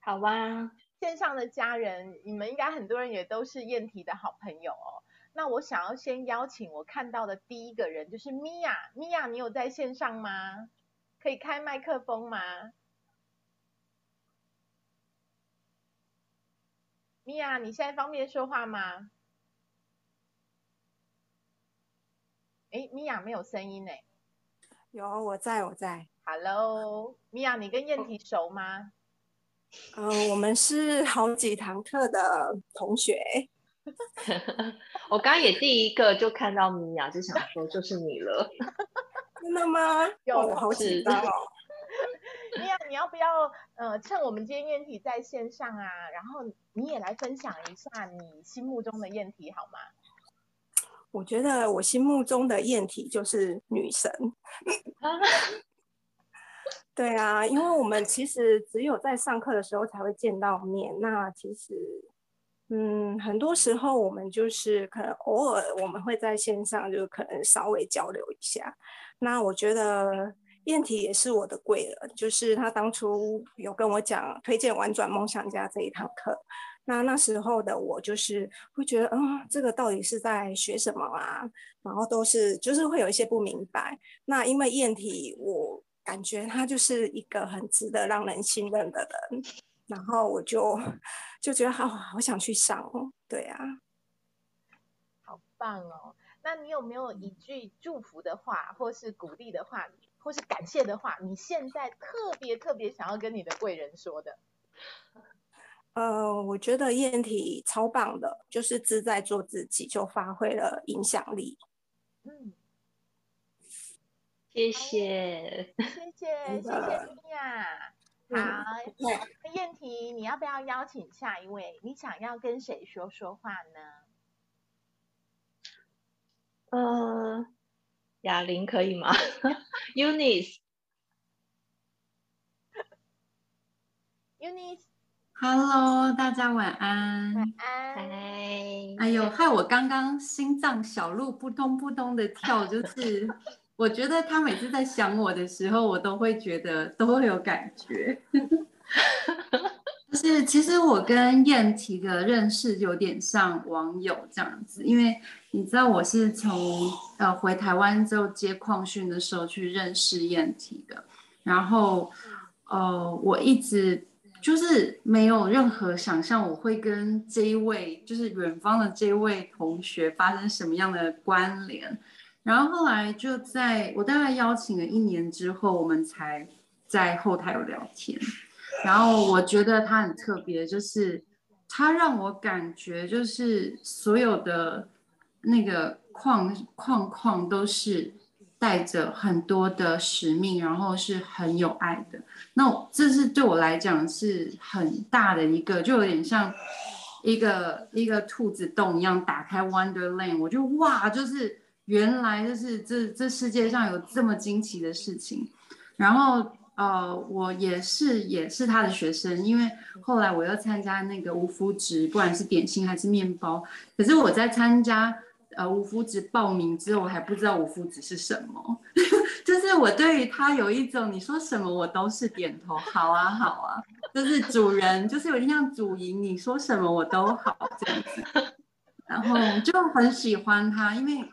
好吧，线上的家人，你们应该很多人也都是燕提的好朋友哦。那我想要先邀请我看到的第一个人就是米娅，米娅，你有在线上吗？可以开麦克风吗？米娅，你现在方便说话吗？哎，米娅没有声音呢。有，我在，我在。Hello，米娅，你跟燕婷熟吗？嗯，我们是好几堂课的同学。我刚刚也第一个就看到米娅，就想说就是你了。真的吗？有好紧张哦！你要你要不要呃，趁我们今天燕体在线上啊，然后你也来分享一下你心目中的燕体好吗？我觉得我心目中的燕体就是女神。对啊，因为我们其实只有在上课的时候才会见到面，那其实嗯，很多时候我们就是可能偶尔我们会在线上，就可能稍微交流一下。那我觉得燕体也是我的贵人，就是他当初有跟我讲推荐玩转梦想家这一堂课。那那时候的我就是会觉得，嗯，这个到底是在学什么啊？然后都是就是会有一些不明白。那因为燕体，我感觉他就是一个很值得让人信任的人，然后我就就觉得好好想去上哦。对啊，好棒哦。那你有没有一句祝福的话，或是鼓励的话，或是感谢的话？你现在特别特别想要跟你的贵人说的？呃，我觉得燕体超棒的，就是自在做自己，就发挥了影响力。嗯，谢谢，谢谢，谢谢你呀。好，燕婷，你要不要邀请下一位？你想要跟谁说说话呢？呃，哑铃可以吗？Unis，Unis，Hello，大家晚安。晚安。哎呦，害我刚刚心脏小鹿扑通扑通的跳，就是我觉得他每次在想我的时候，我都会觉得都会有感觉。就是其实我跟燕提的认识有点像网友这样子，因为你知道我是从呃回台湾之后接矿训的时候去认识燕提的，然后呃我一直就是没有任何想象我会跟这一位就是远方的这位同学发生什么样的关联，然后后来就在我大概邀请了一年之后，我们才在后台有聊天。然后我觉得他很特别，就是他让我感觉就是所有的那个框框框都是带着很多的使命，然后是很有爱的。那这是对我来讲是很大的一个，就有点像一个一个兔子洞一样，打开 Wonderland，我就哇，就是原来就是这这世界上有这么惊奇的事情，然后。呃，我也是，也是他的学生，因为后来我又参加那个无麸质，不管是点心还是面包。可是我在参加呃无麸质报名之后，我还不知道无麸质是什么，就是我对于他有一种你说什么我都是点头，好啊好啊，就是主人，就是有点像主营，你说什么我都好这样子，然后就很喜欢他，因为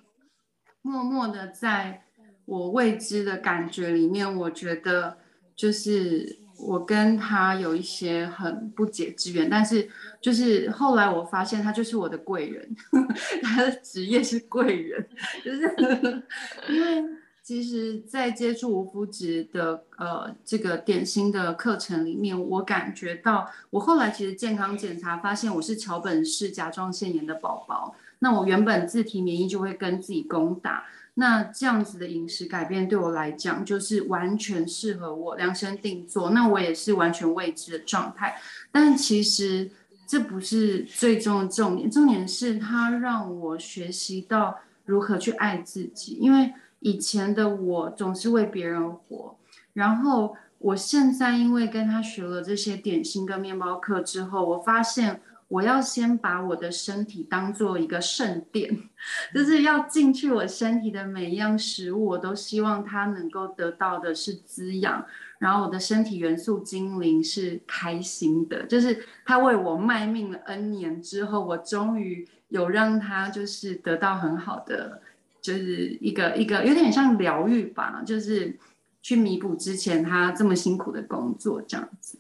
默默的在我未知的感觉里面，我觉得。就是我跟他有一些很不解之缘，但是就是后来我发现他就是我的贵人，他的职业是贵人，就是 因为其实，在接触无麸质的呃这个点心的课程里面，我感觉到我后来其实健康检查发现我是桥本氏甲状腺炎的宝宝，那我原本自体免疫就会跟自己攻打。那这样子的饮食改变对我来讲，就是完全适合我量身定做。那我也是完全未知的状态，但其实这不是最终的重点，重点是它让我学习到如何去爱自己。因为以前的我总是为别人活，然后我现在因为跟他学了这些点心跟面包课之后，我发现。我要先把我的身体当做一个圣殿，就是要进去我身体的每一样食物，我都希望它能够得到的是滋养，然后我的身体元素精灵是开心的，就是他为我卖命了 N 年之后，我终于有让他就是得到很好的，就是一个一个有点像疗愈吧，就是去弥补之前他这么辛苦的工作这样子。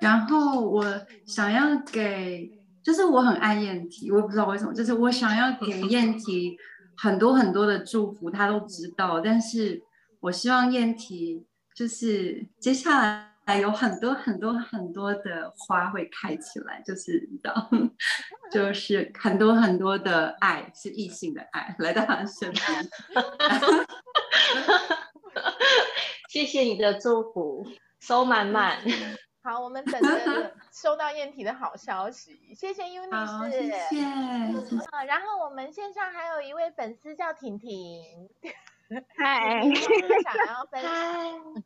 然后我想要给，就是我很爱燕提，我也不知道为什么，就是我想要给 燕提很多很多的祝福，他都知道。但是我希望燕提就是接下来有很多很多很多的花会开起来，就是你知道，就是很多很多的爱，是异性的爱来到他身边。谢谢你的祝福，收满满。好，我们等着 收到燕体的好消息。谢谢 Uni 谢谢。啊，然后我们线上还有一位粉丝叫婷婷。嗨。想要分享。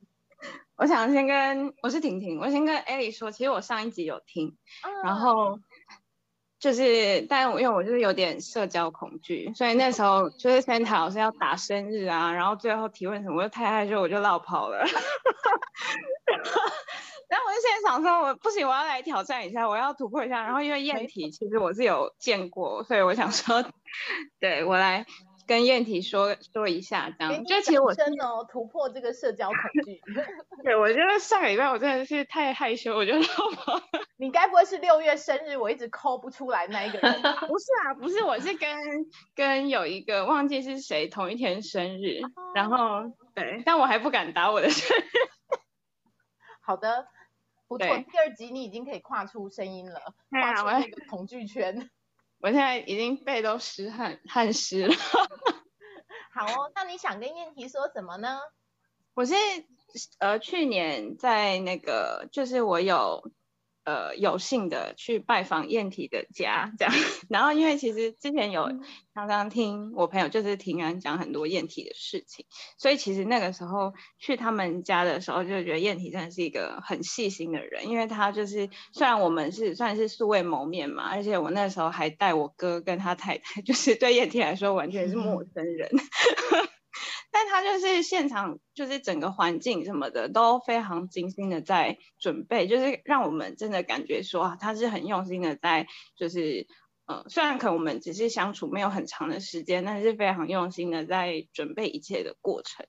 我想先跟我是婷婷，我先跟 Ellie 说，其实我上一集有听，然后就是，但因为我就是有点社交恐惧，所以那时候就是 Santa 老师要打生日啊，然后最后提问什么，我就太害羞，我就落跑了。然后我就现在想说，我不行，我要来挑战一下，我要突破一下。然后因为燕体其实我是有见过，所以我想说，对我来跟燕体说说一下，这样。就其实我真的突破这个社交恐惧。对，我觉得上个礼拜我真的是太害羞，我觉得。你该不会是六月生日，我一直抠不出来那一个人？不是啊，不是，我是跟跟有一个忘记是谁同一天生日，然后对，但我还不敢打我的生日。好的。不错，第二集你已经可以跨出声音了，跨出那个恐惧圈。我现在已经背都湿汗汗湿了。好哦，那你想跟燕提说什么呢？我是呃去年在那个，就是我有。呃，有幸的去拜访燕体的家，这样。然后，因为其实之前有常常听我朋友就是听人讲很多燕体的事情，所以其实那个时候去他们家的时候，就觉得燕体真的是一个很细心的人，因为他就是虽然我们是算是素未谋面嘛，而且我那时候还带我哥跟他太太，就是对燕体来说完全是陌生人。但他就是现场，就是整个环境什么的都非常精心的在准备，就是让我们真的感觉说啊他是很用心的在，就是呃，虽然可能我们只是相处没有很长的时间，但是非常用心的在准备一切的过程，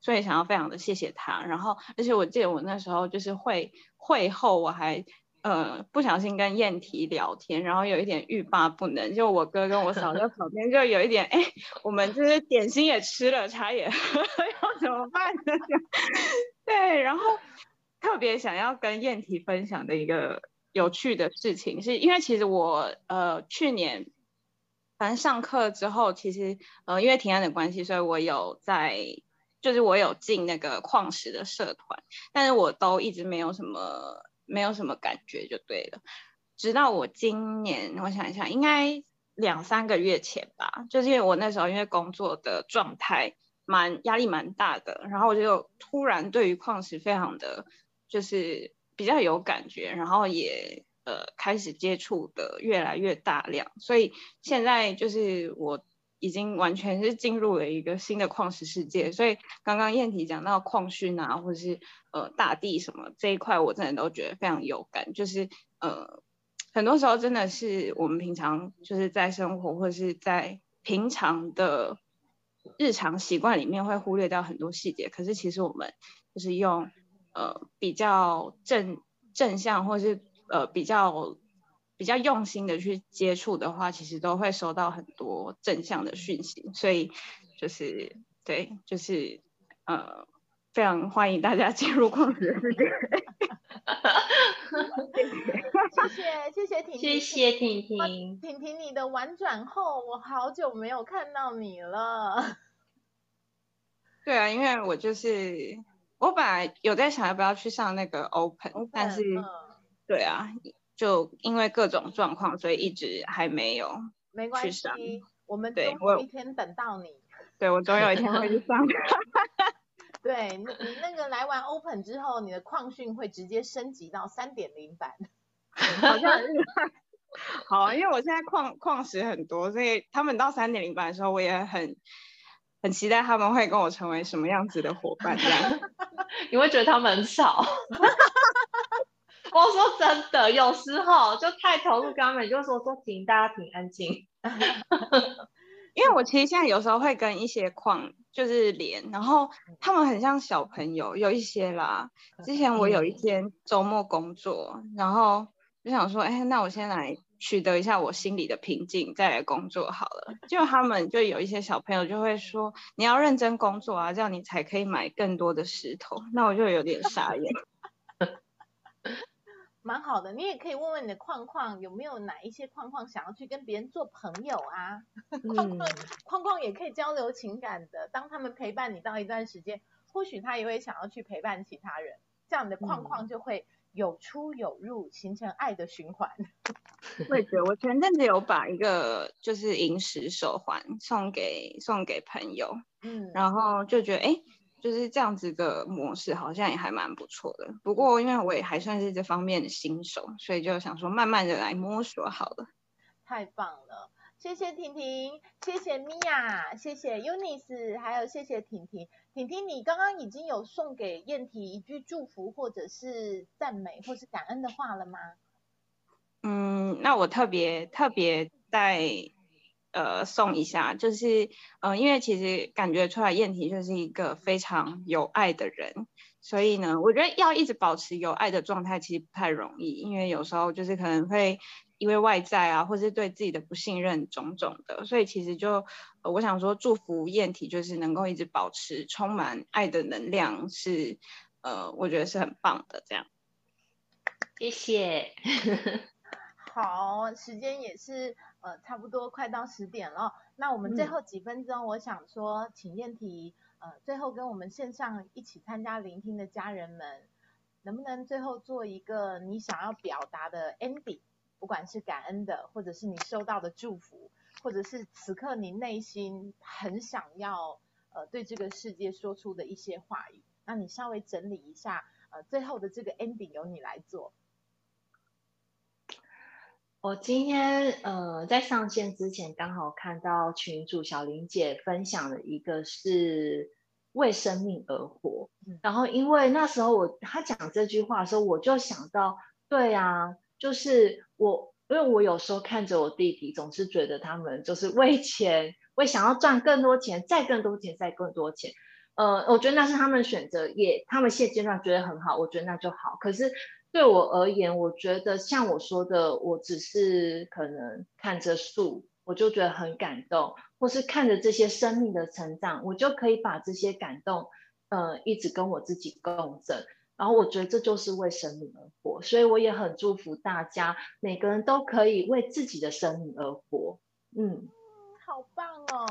所以想要非常的谢谢他。然后，而且我记得我那时候就是会会后我还。呃，不小心跟燕提聊天，然后有一点欲罢不能。就我哥跟我嫂在 旁边，就有一点，哎，我们就是点心也吃了，茶也喝，要怎么办呢？对，然后特别想要跟燕提分享的一个有趣的事情，是因为其实我呃去年反正上课之后，其实呃因为提案的关系，所以我有在，就是我有进那个矿石的社团，但是我都一直没有什么。没有什么感觉就对了，直到我今年，我想一下，应该两三个月前吧，就是因为我那时候因为工作的状态蛮压力蛮大的，然后我就突然对于矿石非常的就是比较有感觉，然后也呃开始接触的越来越大量，所以现在就是我。已经完全是进入了一个新的矿石世界，所以刚刚燕提讲到矿训啊，或者是呃大地什么这一块，我真的都觉得非常有感。就是呃很多时候真的是我们平常就是在生活或者是在平常的日常习惯里面会忽略掉很多细节，可是其实我们就是用呃比较正正向或是呃比较比较用心的去接触的话，其实都会收到很多正向的讯息，所以就是对，就是呃非常欢迎大家进入矿石的世界。谢谢谢谢婷婷，谢谢婷婷。婷婷你的婉转后，我好久没有看到你了。对啊，因为我就是我本来有在想要不要去上那个 Open，但是对啊，就因为各种状况，所以一直还没有没关系，我们对总有一天等到你。对我总有一天会去上。对，你那个来完 Open 之后，你的矿训会直接升级到三点零版，好像很厉害。好，因为我现在矿矿石很多，所以他们到三点零版的时候，我也很很期待他们会跟我成为什么样子的伙伴。这样，你会觉得他们很吵。我说真的，有时候就太投入，跟他们就说说停，大家挺安静。因为我其实现在有时候会跟一些矿就是连，然后他们很像小朋友，有一些啦。之前我有一天周末工作，然后就想说，哎，那我先来取得一下我心里的平静，再来工作好了。就他们就有一些小朋友就会说，你要认真工作啊，这样你才可以买更多的石头。那我就有点傻眼。蛮好的，你也可以问问你的框框有没有哪一些框框想要去跟别人做朋友啊？框框框框也可以交流情感的，当他们陪伴你到一段时间，或许他也会想要去陪伴其他人，这样的框框就会有出有入，形成爱的循环。我也觉得，我前阵子有把一个就是银石手环送给送给朋友，嗯，然后就觉得哎。就是这样子的模式，好像也还蛮不错的。不过因为我也还算是这方面的新手，所以就想说慢慢的来摸索好了。太棒了，谢谢婷婷，谢谢米娅，谢谢 Unis，还有谢谢婷婷。婷婷，你刚刚已经有送给燕婷一句祝福，或者是赞美，或是感恩的话了吗？嗯，那我特别特别在。呃，送一下，就是，呃，因为其实感觉出来燕婷就是一个非常有爱的人，所以呢，我觉得要一直保持有爱的状态其实不太容易，因为有时候就是可能会因为外在啊，或是对自己的不信任种种的，所以其实就我想说，祝福燕婷就是能够一直保持充满爱的能量，是呃，我觉得是很棒的，这样。谢谢。好，时间也是。呃，差不多快到十点了，那我们最后几分钟，我想说，请燕提，呃，最后跟我们线上一起参加聆听的家人们，能不能最后做一个你想要表达的 ending，不管是感恩的，或者是你收到的祝福，或者是此刻你内心很想要，呃，对这个世界说出的一些话语，那你稍微整理一下，呃，最后的这个 ending 由你来做。我今天呃在上线之前，刚好看到群主小林姐分享的一个是为生命而活，然后因为那时候我她讲这句话的时候，我就想到，对啊，就是我因为我有时候看着我弟弟，总是觉得他们就是为钱，为想要赚更多钱，再更多钱，再更多钱，呃，我觉得那是他们选择，也他们现阶段觉得很好，我觉得那就好，可是。对我而言，我觉得像我说的，我只是可能看着树，我就觉得很感动，或是看着这些生命的成长，我就可以把这些感动，呃，一直跟我自己共振。然后我觉得这就是为生命而活，所以我也很祝福大家，每个人都可以为自己的生命而活。嗯，好棒哦！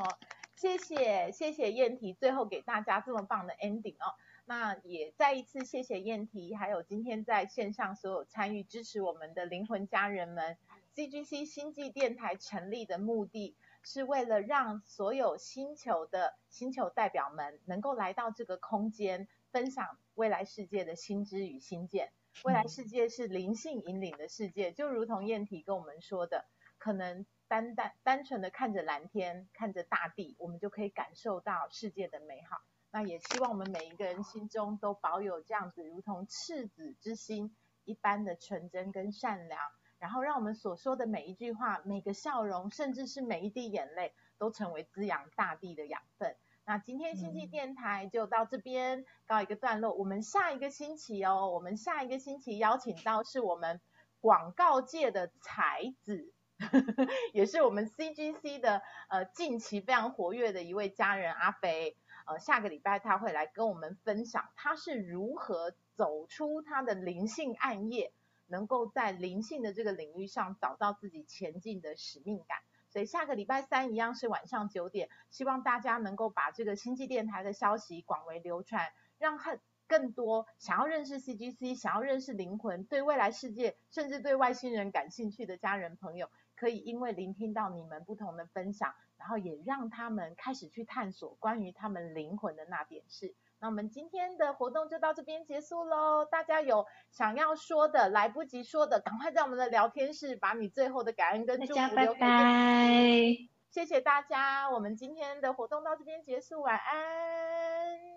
谢谢谢谢燕提，最后给大家这么棒的 ending 哦。那也再一次谢谢燕提，还有今天在线上所有参与支持我们的灵魂家人们。CGC 星际电台成立的目的是为了让所有星球的星球代表们能够来到这个空间，分享未来世界的新知与新见。未来世界是灵性引领的世界，就如同燕提跟我们说的，可能单单单纯的看着蓝天，看着大地，我们就可以感受到世界的美好。那也希望我们每一个人心中都保有这样子，如同赤子之心一般的纯真跟善良，然后让我们所说的每一句话、每个笑容，甚至是每一滴眼泪，都成为滋养大地的养分。那今天星际电台就到这边告一个段落。我们下一个星期哦，我们下一个星期邀请到是我们广告界的才子，也是我们 CGC 的呃近期非常活跃的一位家人阿飞。呃，下个礼拜他会来跟我们分享他是如何走出他的灵性暗夜，能够在灵性的这个领域上找到自己前进的使命感。所以下个礼拜三一样是晚上九点，希望大家能够把这个星际电台的消息广为流传，让很更多想要认识 CGC、想要认识灵魂、对未来世界甚至对外星人感兴趣的家人朋友，可以因为聆听到你们不同的分享，然后也让他们开始去探索关于他们灵魂的那点事。那我们今天的活动就到这边结束喽。大家有想要说的、来不及说的，赶快在我们的聊天室把你最后的感恩跟祝福留给。拜拜。谢谢大家，我们今天的活动到这边结束，晚安。